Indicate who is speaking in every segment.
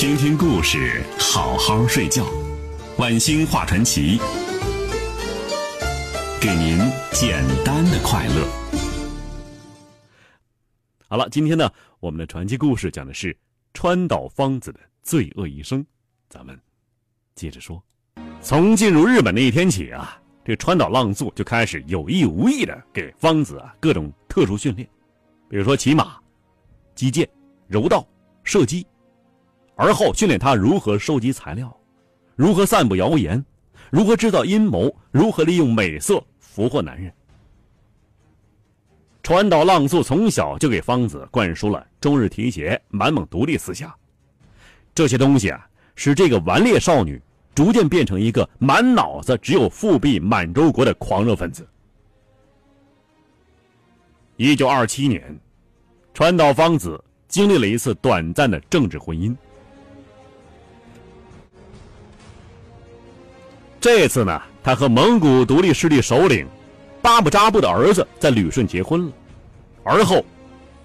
Speaker 1: 听听故事，好好睡觉。晚星话传奇，给您简单的快乐。
Speaker 2: 好了，今天呢，我们的传奇故事讲的是川岛芳子的罪恶一生。咱们接着说，从进入日本那一天起啊，这川岛浪速就开始有意无意的给芳子啊各种特殊训练，比如说骑马、击剑、柔道、射击，而后训练他如何收集材料，如何散布谣言，如何制造阴谋，如何利用美色俘获男人。川岛浪速从小就给芳子灌输了中日提携、满蒙独立思想，这些东西啊。使这个顽劣少女逐渐变成一个满脑子只有复辟满洲国的狂热分子。一九二七年，川岛芳子经历了一次短暂的政治婚姻。这次呢，他和蒙古独立势力首领巴布扎布的儿子在旅顺结婚了，而后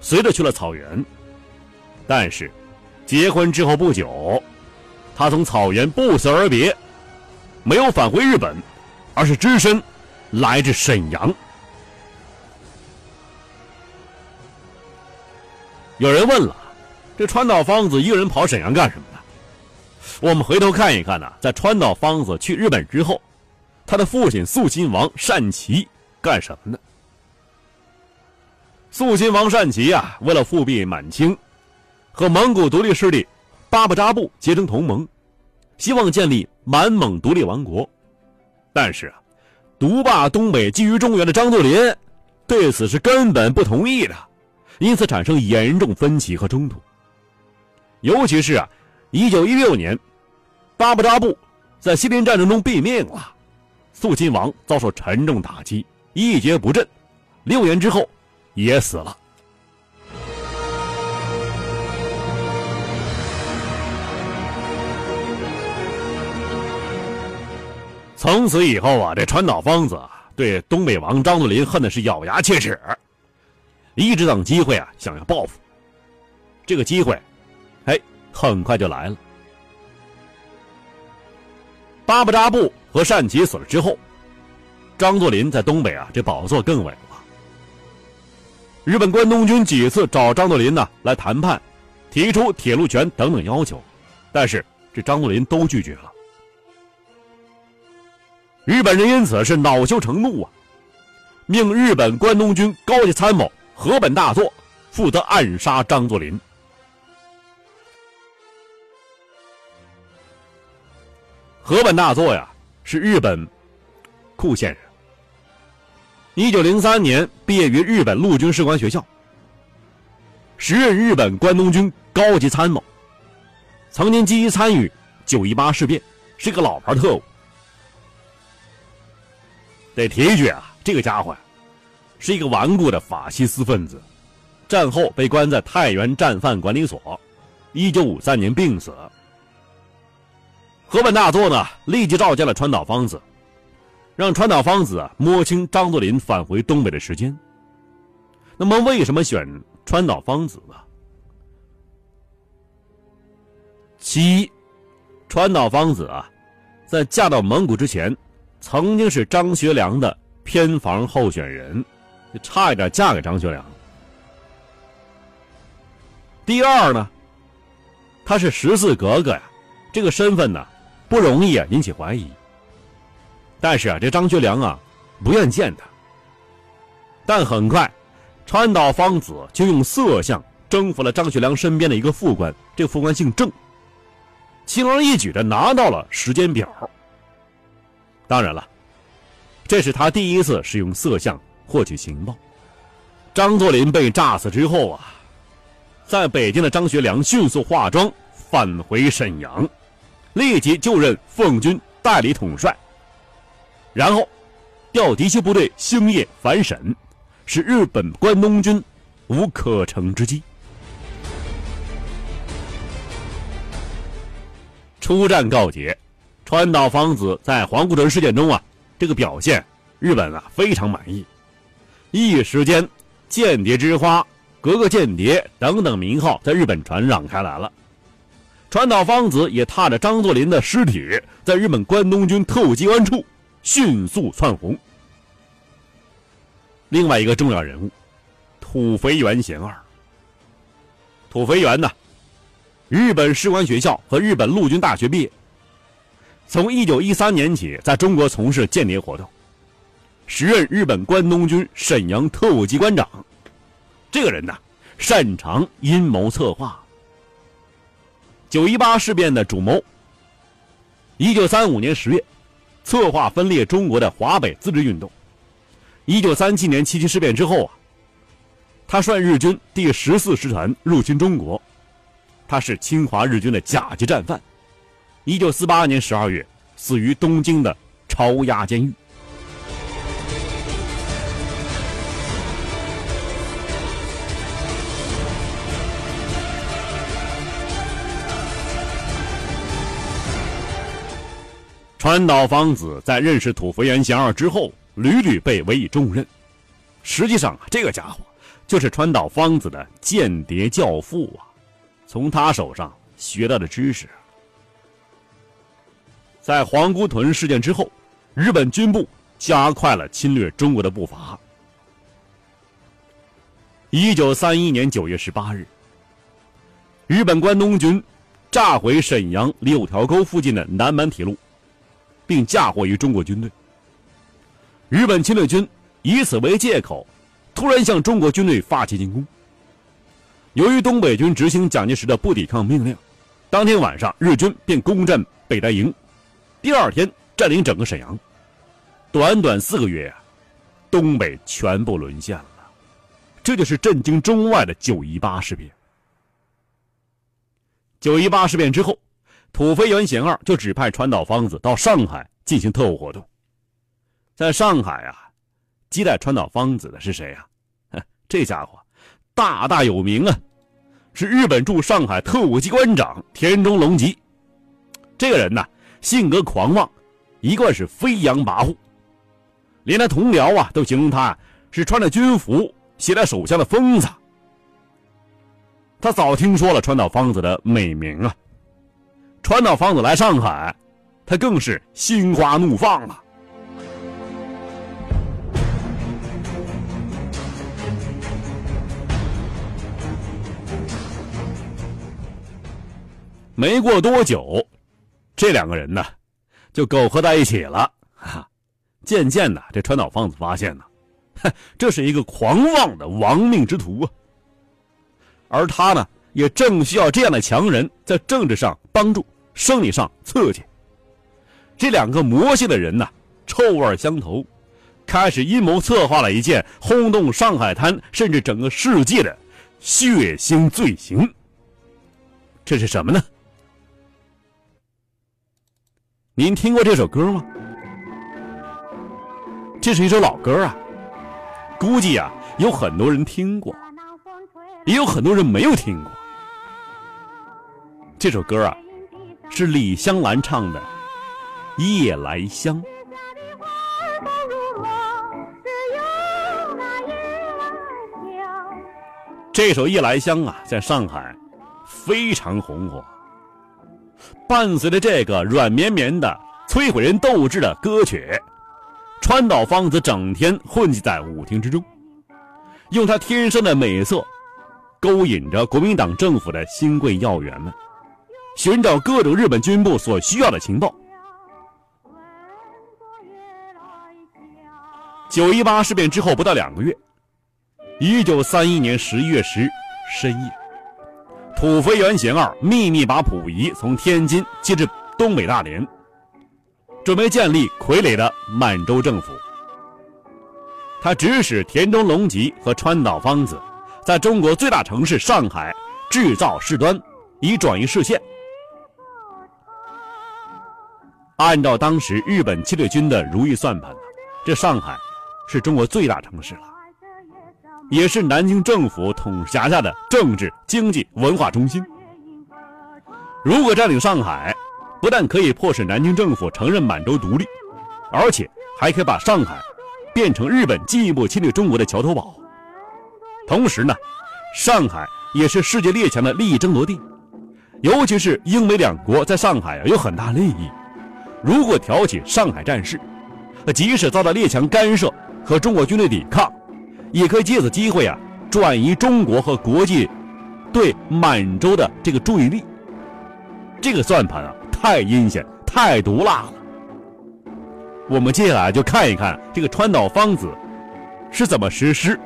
Speaker 2: 随着去了草原。但是，结婚之后不久。他从草原不辞而别，没有返回日本，而是只身来至沈阳。有人问了：这川岛芳子一个人跑沈阳干什么？我们回头看一看呢，在川岛芳子去日本之后，他的父亲肃亲王善祺干什么呢？肃亲王善祺啊，为了复辟满清，和蒙古独立势力。巴布扎布结成同盟，希望建立满蒙独立王国，但是啊，独霸东北、觊觎中原的张作霖对此是根本不同意的，因此产生严重分歧和冲突。尤其是啊，一九一六年，巴布扎布在西林战争中毙命了，肃亲王遭受沉重打击，一蹶不振，六年之后也死了。从此以后啊，这川岛芳子对东北王张作霖恨的是咬牙切齿，一直等机会啊，想要报复。这个机会，哎，很快就来了。巴布扎布和单祺死了之后，张作霖在东北啊，这宝座更稳了。日本关东军几次找张作霖呢来谈判，提出铁路权等等要求，但是这张作霖都拒绝了。日本人因此是恼羞成怒啊，命日本关东军高级参谋河本大作负责暗杀张作霖。河本大作呀，是日本库县人。一九零三年毕业于日本陆军士官学校，时任日本关东军高级参谋，曾经积极参与九一八事变，是个老牌特务。得提一句啊，这个家伙呀，是一个顽固的法西斯分子，战后被关在太原战犯管理所，一九五三年病死。河本大作呢，立即召见了川岛芳子，让川岛芳子摸清张作霖返回东北的时间。那么，为什么选川岛芳子呢？其一，川岛芳子啊，在嫁到蒙古之前。曾经是张学良的偏房候选人，差一点嫁给张学良。第二呢，他是十四格格呀，这个身份呢不容易啊引起怀疑。但是啊，这张学良啊不愿见他。但很快，川岛芳子就用色相征服了张学良身边的一个副官，这副官姓郑，轻而易举的拿到了时间表。当然了，这是他第一次使用色相获取情报。张作霖被炸死之后啊，在北京的张学良迅速化妆返回沈阳，立即就任奉军代理统帅，然后调嫡系部队星夜反沈，使日本关东军无可乘之机。出战告捷。川岛芳子在黄固城事件中啊，这个表现，日本啊非常满意，一时间“间谍之花”“格格间谍”等等名号在日本传染开来了。川岛芳子也踏着张作霖的尸体，在日本关东军特务机关处迅速窜红。另外一个重要人物，土肥原贤二。土肥原呢，日本士官学校和日本陆军大学毕业，从一九一三年起在中国从事间谍活动，时任日本关东军沈阳特务机关长。这个人呢，擅长阴谋策划。九一八事变的主谋。一九三五年十月，策划分裂中国的华北自治运动。一九三七年七七事变之后啊，他率日军第十四师团入侵中国，他是侵华日军的甲级战犯。一九四八年十二月，死于东京的超押监狱。川岛芳子在认识土肥原贤二之后，屡屡被委以重任。实际上，这个家伙就是川岛芳子的间谍教父啊！从他手上学到的知识。在皇姑屯事件之后，日本军部加快了侵略中国的步伐。一九三一年九月十八日，日本关东军炸毁沈阳六条沟附近的南满铁路。并嫁祸于中国军队。日本侵略军以此为借口，突然向中国军队发起进攻。由于东北军执行蒋介石的不抵抗命令，当天晚上日军便攻占北戴营，第二天占领整个沈阳。短短四个月，东北全部沦陷了。这就是震惊中外的九一八事变。九一八事变之后。土肥原贤二就指派川岛芳子到上海进行特务活动。在上海啊，接待川岛芳子的是谁呀？这家伙大大有名啊，是日本驻上海特务机关长田中隆吉。这个人呢，性格狂妄，一贯是飞扬跋扈，连他同僚啊都形容他是穿着军服携带手枪的疯子。他早听说了川岛芳子的美名啊。川岛芳子来上海，他更是心花怒放了。没过多久，这两个人呢，就苟合在一起了。哈，渐渐的，这川岛芳子发现呢，这是一个狂妄的亡命之徒啊。而他呢，也正需要这样的强人在政治上帮助。生理上刺激，这两个魔性的人呢，臭味相投，开始阴谋策划了一件轰动上海滩甚至整个世界的血腥罪行。这是什么呢？您听过这首歌吗？这是一首老歌啊，估计啊有很多人听过，也有很多人没有听过。这首歌啊。是李香兰唱的《夜来香》。这首《夜来香》啊，在上海非常红火。伴随着这个软绵绵的、摧毁人斗志的歌曲，川岛芳子整天混迹在舞厅之中，用她天生的美色勾引着国民党政府的新贵要员们。寻找各种日本军部所需要的情报。九一八事变之后不到两个月，一九三一年十一月十日深夜，土肥原贤二秘密把溥仪从天津接至东北大连，准备建立傀儡的满洲政府。他指使田中隆吉和川岛芳子，在中国最大城市上海制造事端，以转移视线。按照当时日本侵略军的如意算盘，这上海是中国最大城市了，也是南京政府统辖下的政治、经济、文化中心。如果占领上海，不但可以迫使南京政府承认满洲独立，而且还可以把上海变成日本进一步侵略中国的桥头堡。同时呢，上海也是世界列强的利益争夺地，尤其是英美两国在上海啊有很大利益。如果挑起上海战事，即使遭到列强干涉和中国军队抵抗，也可以借此机会啊转移中国和国际对满洲的这个注意力。这个算盘啊太阴险、太毒辣了。我们接下来就看一看这个川岛芳子是怎么实施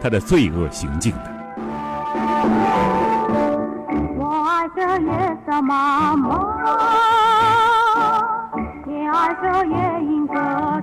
Speaker 2: 他的罪恶行径的。
Speaker 3: 我爱这月色茫茫，so yeah